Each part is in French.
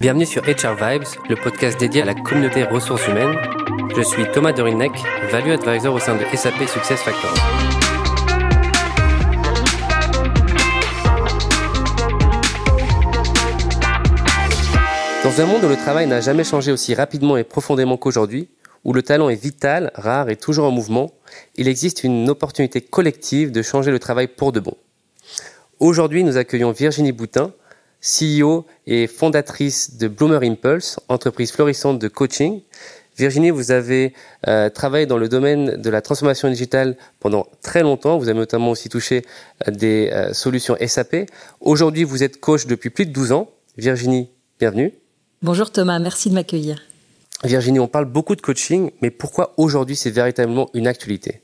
Bienvenue sur HR Vibes, le podcast dédié à la communauté ressources humaines. Je suis Thomas Dorinec, Value Advisor au sein de SAP Success Factors. Dans un monde où le travail n'a jamais changé aussi rapidement et profondément qu'aujourd'hui, où le talent est vital, rare et toujours en mouvement, il existe une opportunité collective de changer le travail pour de bon. Aujourd'hui, nous accueillons Virginie Boutin, CEO et fondatrice de Bloomer Impulse, entreprise florissante de coaching. Virginie, vous avez euh, travaillé dans le domaine de la transformation digitale pendant très longtemps. Vous avez notamment aussi touché euh, des euh, solutions SAP. Aujourd'hui, vous êtes coach depuis plus de 12 ans. Virginie, bienvenue. Bonjour Thomas, merci de m'accueillir. Virginie, on parle beaucoup de coaching, mais pourquoi aujourd'hui c'est véritablement une actualité?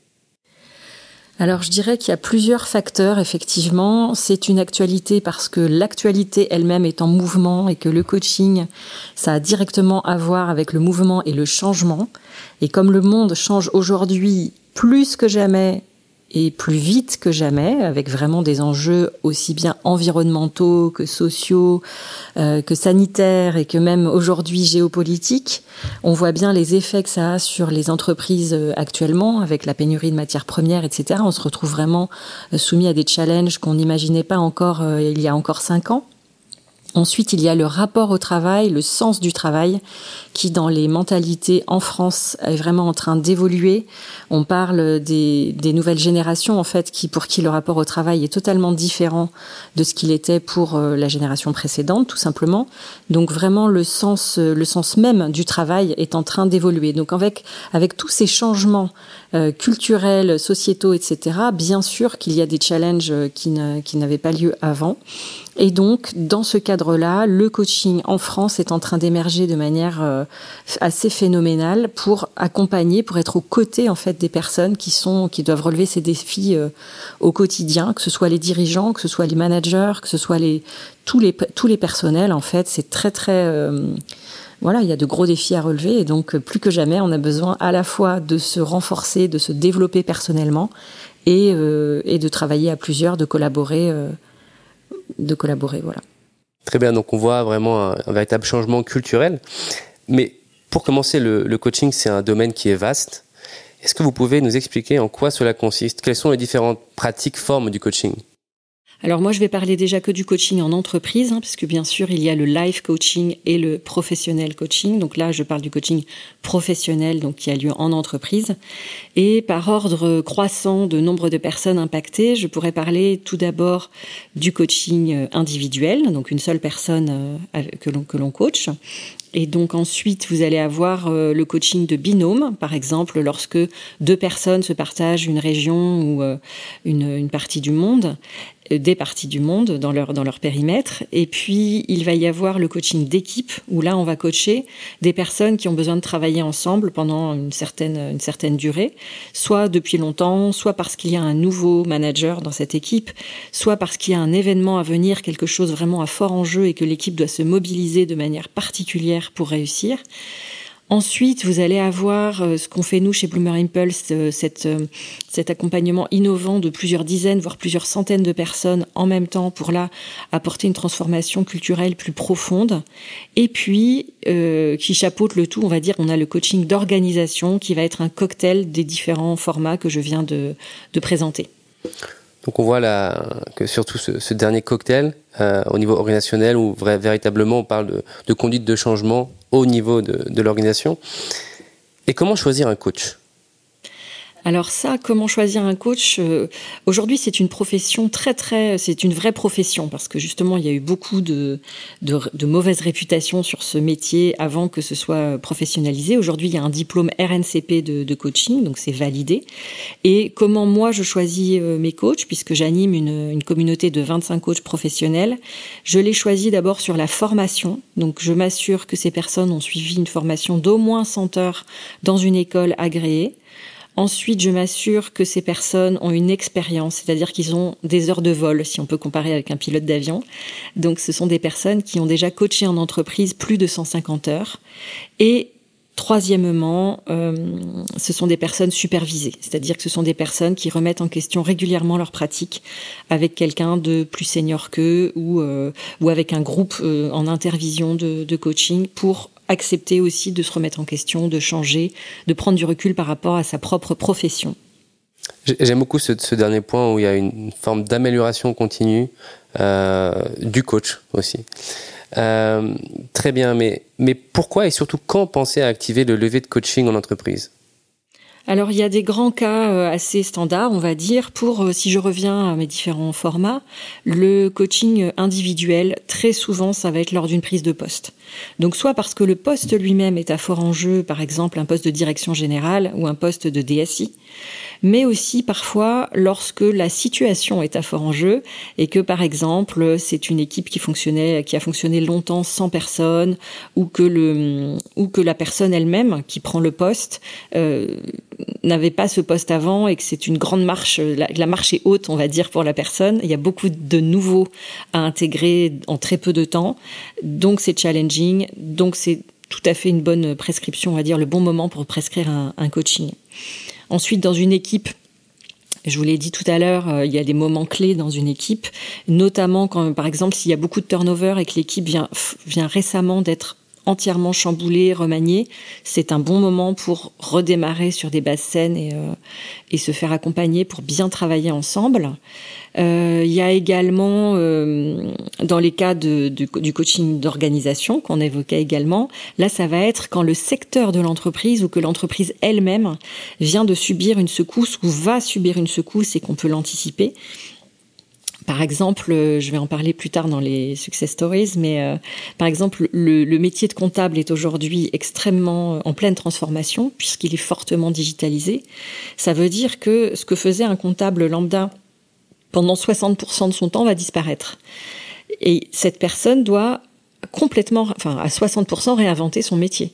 Alors je dirais qu'il y a plusieurs facteurs, effectivement. C'est une actualité parce que l'actualité elle-même est en mouvement et que le coaching, ça a directement à voir avec le mouvement et le changement. Et comme le monde change aujourd'hui plus que jamais et plus vite que jamais, avec vraiment des enjeux aussi bien environnementaux que sociaux, euh, que sanitaires et que même aujourd'hui géopolitiques. On voit bien les effets que ça a sur les entreprises euh, actuellement, avec la pénurie de matières premières, etc. On se retrouve vraiment euh, soumis à des challenges qu'on n'imaginait pas encore il y a encore cinq ans. Ensuite, il y a le rapport au travail, le sens du travail, qui dans les mentalités en France est vraiment en train d'évoluer. On parle des, des, nouvelles générations, en fait, qui pour qui le rapport au travail est totalement différent de ce qu'il était pour euh, la génération précédente, tout simplement. Donc vraiment, le sens, le sens même du travail est en train d'évoluer. Donc avec avec tous ces changements euh, culturels, sociétaux, etc. Bien sûr qu'il y a des challenges qui n'avaient pas lieu avant. Et donc, dans ce cadre-là, le coaching en France est en train d'émerger de manière euh, assez phénoménale pour accompagner, pour être aux côtés en fait des personnes qui sont, qui doivent relever ces défis euh, au quotidien, que ce soit les dirigeants, que ce soit les managers, que ce soit les tous les tous les personnels. En fait, c'est très très euh, voilà, il y a de gros défis à relever et donc plus que jamais, on a besoin à la fois de se renforcer, de se développer personnellement et, et de travailler à plusieurs, de collaborer de collaborer. Très bien, donc on voit vraiment un, véritable changement culturel. Mais pour commencer, le, coaching, c'est un domaine qui est vaste. Est-ce que vous pouvez nous expliquer en quoi cela consiste? Quelles sont les différentes pratiques, formes du coaching? Alors moi, je vais parler déjà que du coaching en entreprise, hein, que bien sûr, il y a le live coaching et le professionnel coaching. Donc là, je parle du coaching professionnel, donc qui a lieu en entreprise. Et par ordre croissant de nombre de personnes impactées, je pourrais parler tout d'abord du coaching euh, individuel, donc une seule personne euh, que l'on coach. Et donc ensuite, vous allez avoir euh, le coaching de binôme, par exemple, lorsque deux personnes se partagent une région ou une partie du monde des parties du monde dans leur, dans leur périmètre. Et puis, il va y avoir le coaching d'équipe, où là, on va coacher des personnes qui ont besoin de travailler ensemble pendant une certaine, une certaine durée, soit depuis longtemps, soit parce qu'il y a un nouveau manager dans cette équipe, soit parce qu'il y a un événement à venir, quelque chose vraiment à fort enjeu et que l'équipe doit se mobiliser de manière particulière pour réussir. Ensuite, vous allez avoir euh, ce qu'on fait nous chez Bloomer Impulse, euh, euh, cet accompagnement innovant de plusieurs dizaines, voire plusieurs centaines de personnes en même temps pour là apporter une transformation culturelle plus profonde. Et puis, qui chapeaute le tout, on va dire, on a le coaching d'organisation qui va être un cocktail des différents formats que je viens de, de présenter. Donc on voit là que surtout ce, dernier cocktail euh, au niveau organisationnel où véritablement on parle de, de, conduite de changement au niveau de, de l'organisation. Et comment choisir un coach? Alors ça, comment choisir un coach euh, Aujourd'hui, c'est une profession très très, c'est une vraie profession parce que justement, il y a eu beaucoup de, de, de mauvaises réputations sur ce métier avant que ce soit professionnalisé. Aujourd'hui, il y a un diplôme RNCP de, de coaching, donc c'est validé. Et comment moi je choisis euh, mes coachs puisque j'anime une, une communauté de 25 coachs professionnels Je les choisis d'abord sur la formation. Donc je m'assure que ces personnes ont suivi une formation d'au moins 100 heures dans une école agréée. Ensuite, je m'assure que ces personnes ont une expérience, c'est-à-dire qu'ils ont des heures de vol, si on peut comparer avec un pilote d'avion. Donc, ce sont des personnes qui ont déjà coaché en entreprise plus de 150 heures. Et Troisièmement, euh, ce sont des personnes supervisées, c'est-à-dire que ce sont des personnes qui remettent en question régulièrement leur pratique avec quelqu'un de plus senior qu'eux ou, euh, ou avec un groupe euh, en intervision de, de coaching pour accepter aussi de se remettre en question, de changer, de prendre du recul par rapport à sa propre profession. J'aime beaucoup ce, ce, dernier point où il y a une forme d'amélioration continue euh, du coach aussi. Euh, très bien, mais, mais pourquoi et surtout quand penser à activer le levier de coaching en entreprise? Alors il y a des grands cas euh, assez standards, on va dire, pour, euh, si je reviens à mes différents formats, le coaching individuel, très souvent, ça va être lors d'une prise de poste. Donc soit parce que le poste lui-même est à fort enjeu, par exemple un poste de direction générale ou un poste de DSI, mais aussi parfois lorsque la situation est à fort enjeu et que par exemple c'est une équipe qui fonctionnait, qui a fonctionné longtemps sans personne ou que le ou que la personne elle-même qui prend le poste euh, n'avait pas ce poste avant et que c'est une grande marche, la, marche est haute on va dire pour la personne. Il y a beaucoup de nouveaux à intégrer en très peu de temps, donc c'est challenging, donc c'est tout à fait une bonne prescription, on va dire le bon moment pour prescrire un, un coaching. Ensuite, dans une équipe, je vous l'ai dit tout à l'heure, euh, il y a des moments clés dans une équipe, notamment quand, par exemple, s'il y a beaucoup de turnover et que l'équipe vient, vient récemment d'être entièrement chamboulée, remaniée, c'est un bon moment pour redémarrer sur des bases saines et, euh, et se faire accompagner pour bien travailler ensemble. Euh, il y a également, euh, dans les cas de, du coaching d'organisation qu'on évoquait également, là, ça va être quand le secteur de l'entreprise ou que l'entreprise elle-même vient de subir une secousse ou va subir une secousse et qu'on peut l'anticiper. Par exemple, je vais en parler plus tard dans les success stories, mais euh, par exemple, le, métier de comptable est aujourd'hui extrêmement en pleine transformation puisqu'il est fortement digitalisé. Ça veut dire que ce que faisait un comptable lambda pendant 60% de son temps va disparaître. Et cette personne doit complètement, enfin à 60% réinventer son métier.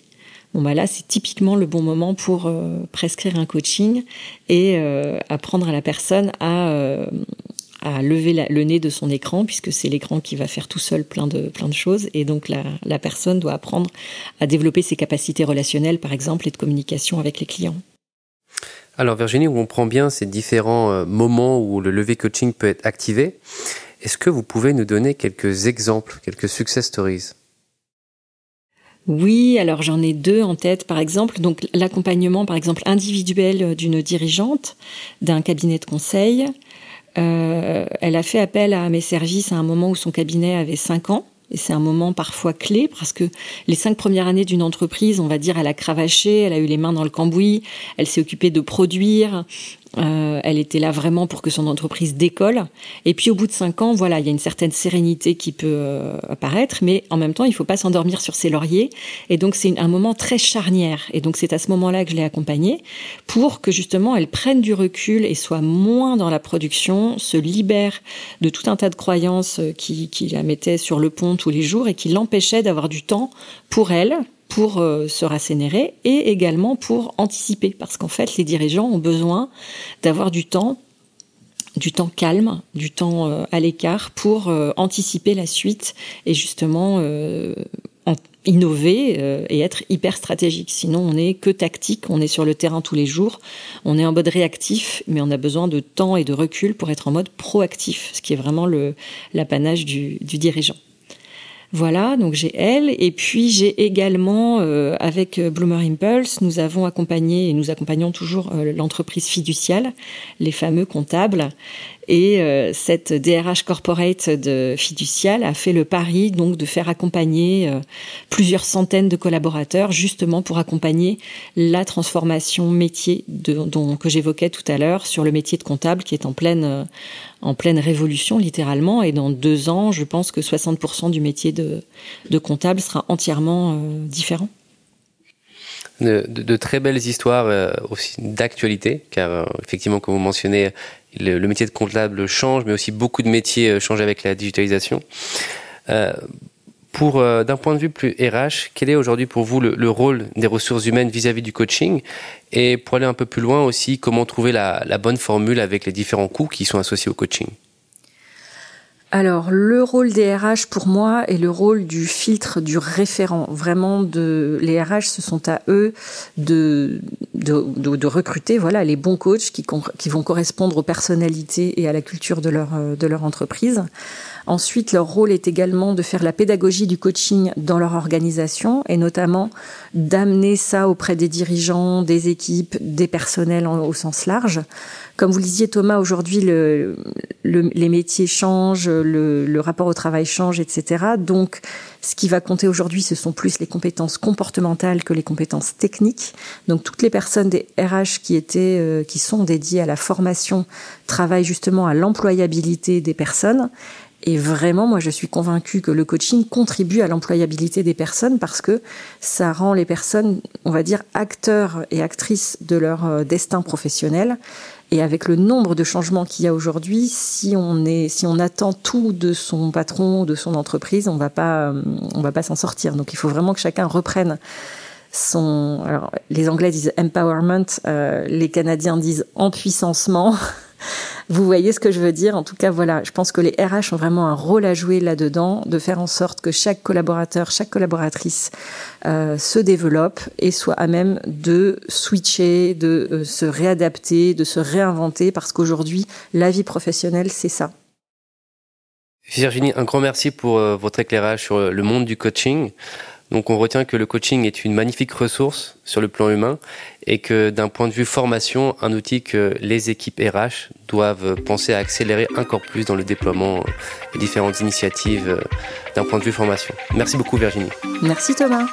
Bon bah là c'est typiquement le bon moment pour euh, prescrire un coaching et euh, apprendre à la personne à euh, à lever la, le nez de son écran puisque c'est l'écran qui va faire tout seul plein de plein de choses et donc la, la personne doit apprendre à développer ses capacités relationnelles par exemple et de communication avec les clients. Alors Virginie, on prend bien ces différents euh, moments où le levier coaching peut être activé. Est-ce que vous pouvez nous donner quelques exemples, quelques success stories? Oui, alors j'en ai deux en tête, par exemple. Donc l'accompagnement, par exemple, individuel d'une dirigeante d'un cabinet de conseil. Euh, elle a fait appel à mes services à un moment où son cabinet avait cinq ans. Et c'est un moment parfois clé parce que les cinq premières années d'une entreprise, on va dire, elle a cravaché, elle a eu les mains dans le cambouis, elle s'est occupée de produire, euh, elle était là vraiment pour que son entreprise décolle. Et puis au bout de cinq ans, voilà, il y a une certaine sérénité qui peut euh, apparaître, mais en même temps, il ne faut pas s'endormir sur ses lauriers. Et donc c'est un moment très charnière. Et donc c'est à ce moment-là que je l'ai accompagnée pour que justement elle prenne du recul et soit moins dans la production, se libère de tout un tas de croyances euh, qui, qui la mettaient sur le pont tous les jours et qui l'empêchaient d'avoir du temps pour elle, pour euh, se rassénérer et également pour anticiper parce qu'en fait les dirigeants ont besoin d'avoir du temps du temps calme, du temps euh, à l'écart pour euh, anticiper la suite et justement innover et être hyper stratégique. Sinon, on n'est que tactique, on est sur le terrain tous les jours, on est en mode réactif, mais on a besoin de temps et de recul pour être en mode proactif, ce qui est vraiment l'apanage du, du dirigeant. Voilà, donc j'ai elle. Et puis j'ai également, euh, avec euh, Bloomer Impulse, nous avons accompagné et nous accompagnons toujours euh, l'entreprise fiduciale, les fameux comptables. Et euh, cette DRH corporate de Fiducial a fait le pari donc de faire accompagner euh, plusieurs centaines de collaborateurs justement pour accompagner la transformation métier de, dont, que j'évoquais tout à l'heure sur le métier de comptable qui est en pleine euh, en pleine révolution littéralement et dans deux ans je pense que 60% du métier de, de comptable sera entièrement euh, différent. De, de, très belles histoires euh, aussi d'actualité, car euh, effectivement, comme vous mentionnez, le, le, métier de comptable change, mais aussi beaucoup de métiers euh, changent avec la digitalisation. Euh, pour, d'un point de vue plus RH, quel est aujourd'hui pour vous le, le, rôle des ressources humaines vis-à-vis -vis du coaching? Et pour aller un peu plus loin aussi, comment trouver la bonne formule avec les différents coûts qui sont associés au coaching? Alors, le rôle des RH pour moi est le rôle du filtre, du référent. Vraiment, de, les RH, ce sont à eux de, de, recruter voilà, les bons coachs qui, vont correspondre aux personnalités et à la culture de leur, de leur entreprise. Ensuite, leur rôle est également de faire la pédagogie du coaching dans leur organisation et notamment d'amener ça auprès des dirigeants, des équipes, des personnels au sens large. Comme vous le disiez Thomas, aujourd'hui le, les métiers changent, le, le, rapport au travail change, etc. Donc, ce qui va compter aujourd'hui, ce sont plus les compétences comportementales que les compétences techniques. Donc, toutes les personnes des RH qui étaient, euh, qui sont dédiées à la formation travaillent justement à l'employabilité des personnes et vraiment, moi, je suis convaincue que le coaching contribue à l'employabilité des personnes parce que ça rend les personnes, on va dire, acteurs et actrices de leur euh, destin professionnel. Et avec le nombre de changements qu'il y a aujourd'hui, si on est, si on attend tout de son patron, de son entreprise, on va pas, euh, on va pas s'en sortir. Donc, il faut vraiment que chacun reprenne son. Alors, les Anglais disent empowerment, euh, les Canadiens disent empuissancement. Vous voyez ce que je veux dire En tout cas, voilà, je pense que les RH ont vraiment un rôle à jouer là-dedans, de faire en sorte que chaque collaborateur, chaque collaboratrice euh, se développe et soit à même de switcher, de euh, se réadapter, de se réinventer, parce qu'aujourd'hui, la vie professionnelle, c'est ça. Virginie, un grand merci pour euh, votre éclairage sur le monde du coaching. Donc on retient que le coaching est une magnifique ressource sur le plan humain et que d'un point de vue formation, un outil que les équipes RH doivent penser à accélérer encore plus dans le déploiement des différentes initiatives euh, d'un point de vue formation. Merci beaucoup Virginie. Merci Thomas.